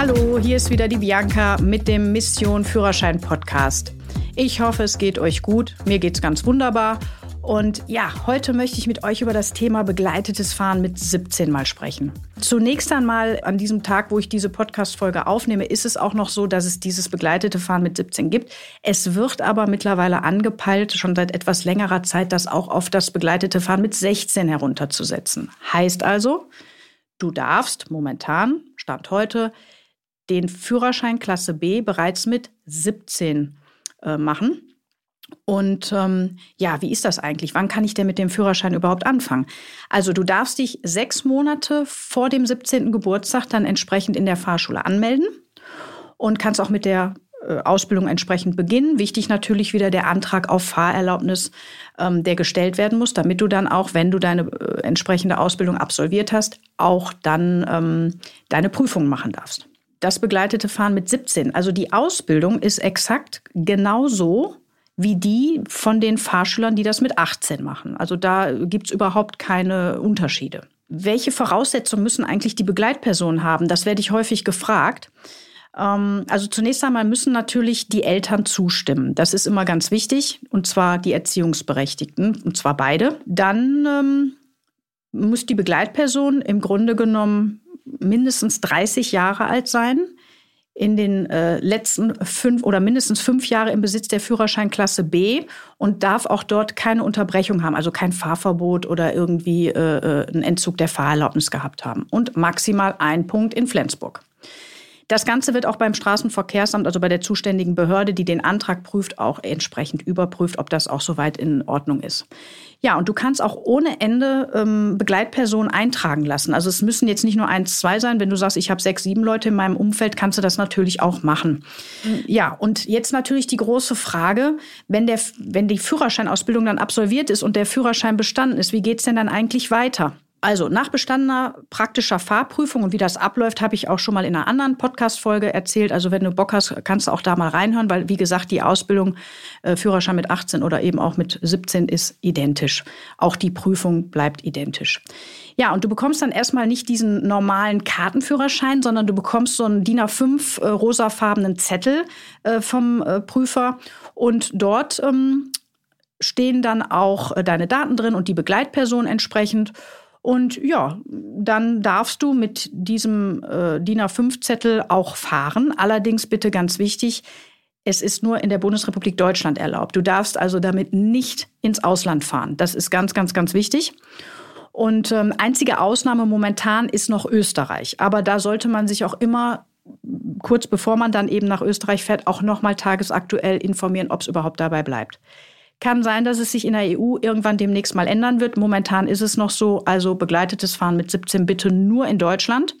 Hallo, hier ist wieder die Bianca mit dem Mission Führerschein Podcast. Ich hoffe, es geht euch gut. Mir geht's ganz wunderbar. Und ja, heute möchte ich mit euch über das Thema begleitetes Fahren mit 17 mal sprechen. Zunächst einmal an diesem Tag, wo ich diese Podcast-Folge aufnehme, ist es auch noch so, dass es dieses begleitete Fahren mit 17 gibt. Es wird aber mittlerweile angepeilt, schon seit etwas längerer Zeit, das auch auf das begleitete Fahren mit 16 herunterzusetzen. Heißt also, du darfst momentan, Stand heute, den Führerschein Klasse B bereits mit 17 äh, machen. Und ähm, ja, wie ist das eigentlich? Wann kann ich denn mit dem Führerschein überhaupt anfangen? Also du darfst dich sechs Monate vor dem 17. Geburtstag dann entsprechend in der Fahrschule anmelden und kannst auch mit der äh, Ausbildung entsprechend beginnen. Wichtig natürlich wieder der Antrag auf Fahrerlaubnis, ähm, der gestellt werden muss, damit du dann auch, wenn du deine äh, entsprechende Ausbildung absolviert hast, auch dann ähm, deine Prüfung machen darfst das begleitete Fahren mit 17. Also die Ausbildung ist exakt genauso wie die von den Fahrschülern, die das mit 18 machen. Also da gibt's überhaupt keine Unterschiede. Welche Voraussetzungen müssen eigentlich die Begleitpersonen haben? Das werde ich häufig gefragt. Ähm, also zunächst einmal müssen natürlich die Eltern zustimmen. Das ist immer ganz wichtig, und zwar die Erziehungsberechtigten, und zwar beide. Dann ähm, muss die Begleitperson im Grunde genommen mindestens 30 Jahre alt sein, in den äh, letzten fünf oder mindestens fünf Jahre im Besitz der Führerscheinklasse B und darf auch dort keine Unterbrechung haben, also kein Fahrverbot oder irgendwie äh, äh einen Entzug der Fahrerlaubnis gehabt haben. Und maximal ein Punkt in Flensburg. Das Ganze wird auch beim Straßenverkehrsamt, also bei der zuständigen Behörde, die den Antrag prüft, auch entsprechend überprüft, ob das auch soweit in Ordnung ist. Ja, und du kannst auch ohne Ende ähm, Begleitpersonen eintragen lassen. Also es müssen jetzt nicht nur eins, zwei sein. Wenn du sagst, ich habe sechs, sieben Leute in meinem Umfeld, kannst du das natürlich auch machen. Ja, und jetzt natürlich die große Frage, wenn, der, wenn die Führerscheinausbildung dann absolviert ist und der Führerschein bestanden ist, wie geht's denn dann eigentlich weiter? Also nach bestandener praktischer Fahrprüfung und wie das abläuft, habe ich auch schon mal in einer anderen Podcast-Folge erzählt. Also wenn du Bock hast, kannst du auch da mal reinhören, weil wie gesagt, die Ausbildung äh, Führerschein mit 18 oder eben auch mit 17 ist identisch. Auch die Prüfung bleibt identisch. Ja, und du bekommst dann erstmal nicht diesen normalen Kartenführerschein, sondern du bekommst so einen DIN A5 äh, rosafarbenen Zettel äh, vom äh, Prüfer und dort ähm, stehen dann auch äh, deine Daten drin und die Begleitperson entsprechend. Und ja, dann darfst du mit diesem äh, DIN A5-Zettel auch fahren. Allerdings bitte ganz wichtig, es ist nur in der Bundesrepublik Deutschland erlaubt. Du darfst also damit nicht ins Ausland fahren. Das ist ganz, ganz, ganz wichtig. Und ähm, einzige Ausnahme momentan ist noch Österreich. Aber da sollte man sich auch immer kurz bevor man dann eben nach Österreich fährt, auch nochmal tagesaktuell informieren, ob es überhaupt dabei bleibt. Kann sein, dass es sich in der EU irgendwann demnächst mal ändern wird. Momentan ist es noch so, also begleitetes Fahren mit 17 bitte nur in Deutschland.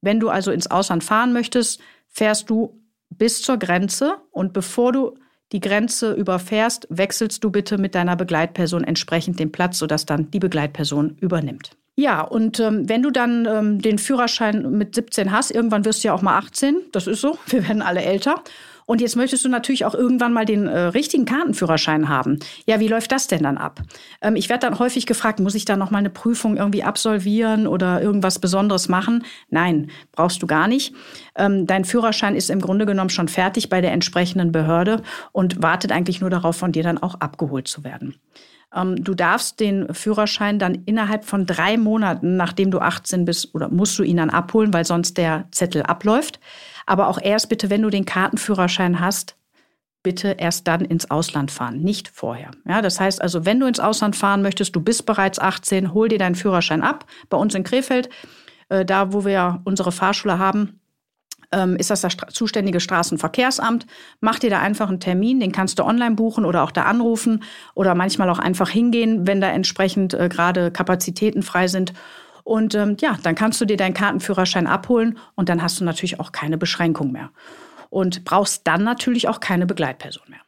Wenn du also ins Ausland fahren möchtest, fährst du bis zur Grenze und bevor du die Grenze überfährst, wechselst du bitte mit deiner Begleitperson entsprechend den Platz, sodass dann die Begleitperson übernimmt. Ja, und ähm, wenn du dann ähm, den Führerschein mit 17 hast, irgendwann wirst du ja auch mal 18, das ist so, wir werden alle älter. Und jetzt möchtest du natürlich auch irgendwann mal den äh, richtigen Kartenführerschein haben. Ja, wie läuft das denn dann ab? Ähm, ich werde dann häufig gefragt, muss ich da noch mal eine Prüfung irgendwie absolvieren oder irgendwas Besonderes machen? Nein, brauchst du gar nicht. Ähm, dein Führerschein ist im Grunde genommen schon fertig bei der entsprechenden Behörde und wartet eigentlich nur darauf, von dir dann auch abgeholt zu werden. Ähm, du darfst den Führerschein dann innerhalb von drei Monaten, nachdem du 18 bist, oder musst du ihn dann abholen, weil sonst der Zettel abläuft. Aber auch erst bitte, wenn du den Kartenführerschein hast, bitte erst dann ins Ausland fahren, nicht vorher. Ja, das heißt also, wenn du ins Ausland fahren möchtest, du bist bereits 18, hol dir deinen Führerschein ab. Bei uns in Krefeld, äh, da wo wir unsere Fahrschule haben, ähm, ist das das zuständige Straßenverkehrsamt. Mach dir da einfach einen Termin, den kannst du online buchen oder auch da anrufen oder manchmal auch einfach hingehen, wenn da entsprechend äh, gerade Kapazitäten frei sind. Und ähm, ja, dann kannst du dir deinen Kartenführerschein abholen und dann hast du natürlich auch keine Beschränkung mehr. Und brauchst dann natürlich auch keine Begleitperson mehr.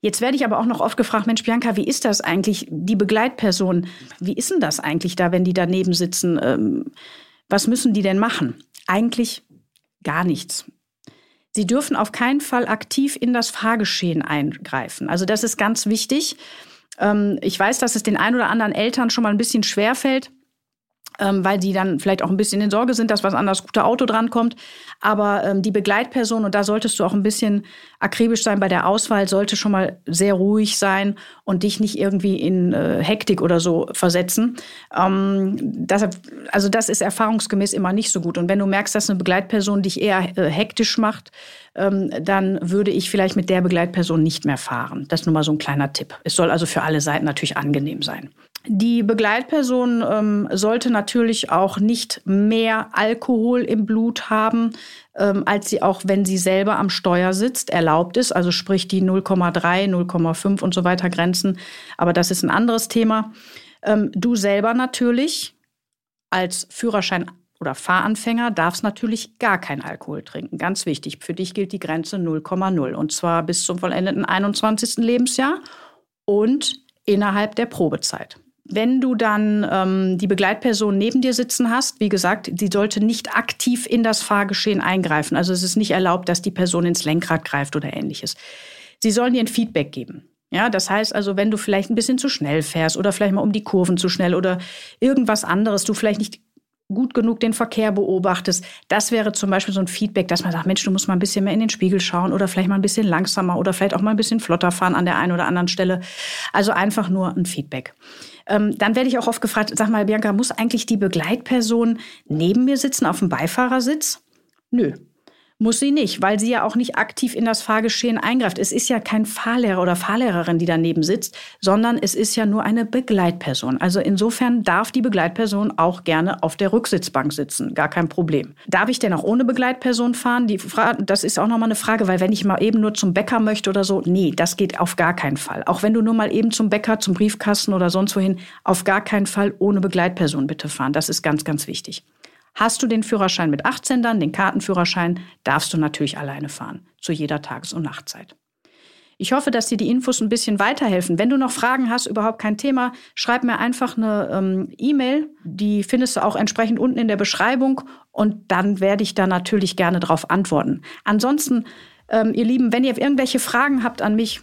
Jetzt werde ich aber auch noch oft gefragt, Mensch, Bianca, wie ist das eigentlich, die Begleitperson? Wie ist denn das eigentlich da, wenn die daneben sitzen? Ähm, was müssen die denn machen? Eigentlich gar nichts. Sie dürfen auf keinen Fall aktiv in das Fahrgeschehen eingreifen. Also das ist ganz wichtig. Ähm, ich weiß, dass es den ein oder anderen Eltern schon mal ein bisschen schwerfällt ähm, weil die dann vielleicht auch ein bisschen in Sorge sind, dass was an das gute Auto drankommt. Aber ähm, die Begleitperson, und da solltest du auch ein bisschen akribisch sein bei der Auswahl, sollte schon mal sehr ruhig sein und dich nicht irgendwie in äh, Hektik oder so versetzen. Ähm, deshalb, also das ist erfahrungsgemäß immer nicht so gut. Und wenn du merkst, dass eine Begleitperson dich eher äh, hektisch macht, ähm, dann würde ich vielleicht mit der Begleitperson nicht mehr fahren. Das ist nur mal so ein kleiner Tipp. Es soll also für alle Seiten natürlich angenehm sein. Die Begleitperson ähm, sollte natürlich auch nicht mehr Alkohol im Blut haben, ähm, als sie auch, wenn sie selber am Steuer sitzt, erlaubt ist. Also sprich die 0,3, 0,5 und so weiter Grenzen. Aber das ist ein anderes Thema. Ähm, du selber natürlich als Führerschein oder Fahranfänger darfst natürlich gar kein Alkohol trinken. Ganz wichtig. Für dich gilt die Grenze 0,0 und zwar bis zum vollendeten 21. Lebensjahr und innerhalb der Probezeit. Wenn du dann ähm, die Begleitperson neben dir sitzen hast, wie gesagt, sie sollte nicht aktiv in das Fahrgeschehen eingreifen. Also es ist nicht erlaubt, dass die Person ins Lenkrad greift oder ähnliches. Sie sollen dir ein Feedback geben. Ja, das heißt also, wenn du vielleicht ein bisschen zu schnell fährst oder vielleicht mal um die Kurven zu schnell oder irgendwas anderes, du vielleicht nicht gut genug den Verkehr beobachtest. Das wäre zum Beispiel so ein Feedback, dass man sagt, Mensch, du musst mal ein bisschen mehr in den Spiegel schauen oder vielleicht mal ein bisschen langsamer oder vielleicht auch mal ein bisschen flotter fahren an der einen oder anderen Stelle. Also einfach nur ein Feedback. Ähm, dann werde ich auch oft gefragt, sag mal, Bianca, muss eigentlich die Begleitperson neben mir sitzen auf dem Beifahrersitz? Nö, muss sie nicht, weil sie ja auch nicht aktiv in das Fahrgeschehen eingreift. Es ist ja kein Fahrlehrer oder Fahrlehrerin, die daneben sitzt, sondern es ist ja nur eine Begleitperson. Also insofern darf die Begleitperson auch gerne auf der Rücksitzbank sitzen. Gar kein Problem. Darf ich denn auch ohne Begleitperson fahren? Die das ist auch nochmal eine Frage, weil wenn ich mal eben nur zum Bäcker möchte oder so, nee, das geht auf gar keinen Fall. Auch wenn du nur mal eben zum Bäcker, zum Briefkasten oder sonst wohin, auf gar keinen Fall ohne Begleitperson bitte fahren. Das ist ganz, ganz wichtig. Hast du den Führerschein mit 18 dann, den Kartenführerschein, darfst du natürlich alleine fahren, zu jeder Tages- und Nachtzeit. Ich hoffe, dass dir die Infos ein bisschen weiterhelfen. Wenn du noch Fragen hast, überhaupt kein Thema, schreib mir einfach eine ähm, E-Mail. Die findest du auch entsprechend unten in der Beschreibung und dann werde ich da natürlich gerne darauf antworten. Ansonsten, ähm, ihr Lieben, wenn ihr irgendwelche Fragen habt an mich,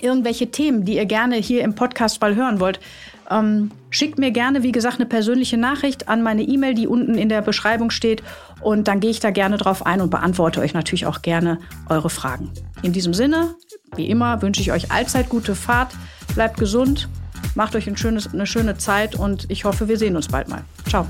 irgendwelche Themen, die ihr gerne hier im Podcast mal hören wollt, ähm, schickt mir gerne, wie gesagt, eine persönliche Nachricht an meine E-Mail, die unten in der Beschreibung steht. Und dann gehe ich da gerne drauf ein und beantworte euch natürlich auch gerne eure Fragen. In diesem Sinne, wie immer, wünsche ich euch allzeit gute Fahrt. Bleibt gesund, macht euch ein schönes, eine schöne Zeit und ich hoffe, wir sehen uns bald mal. Ciao.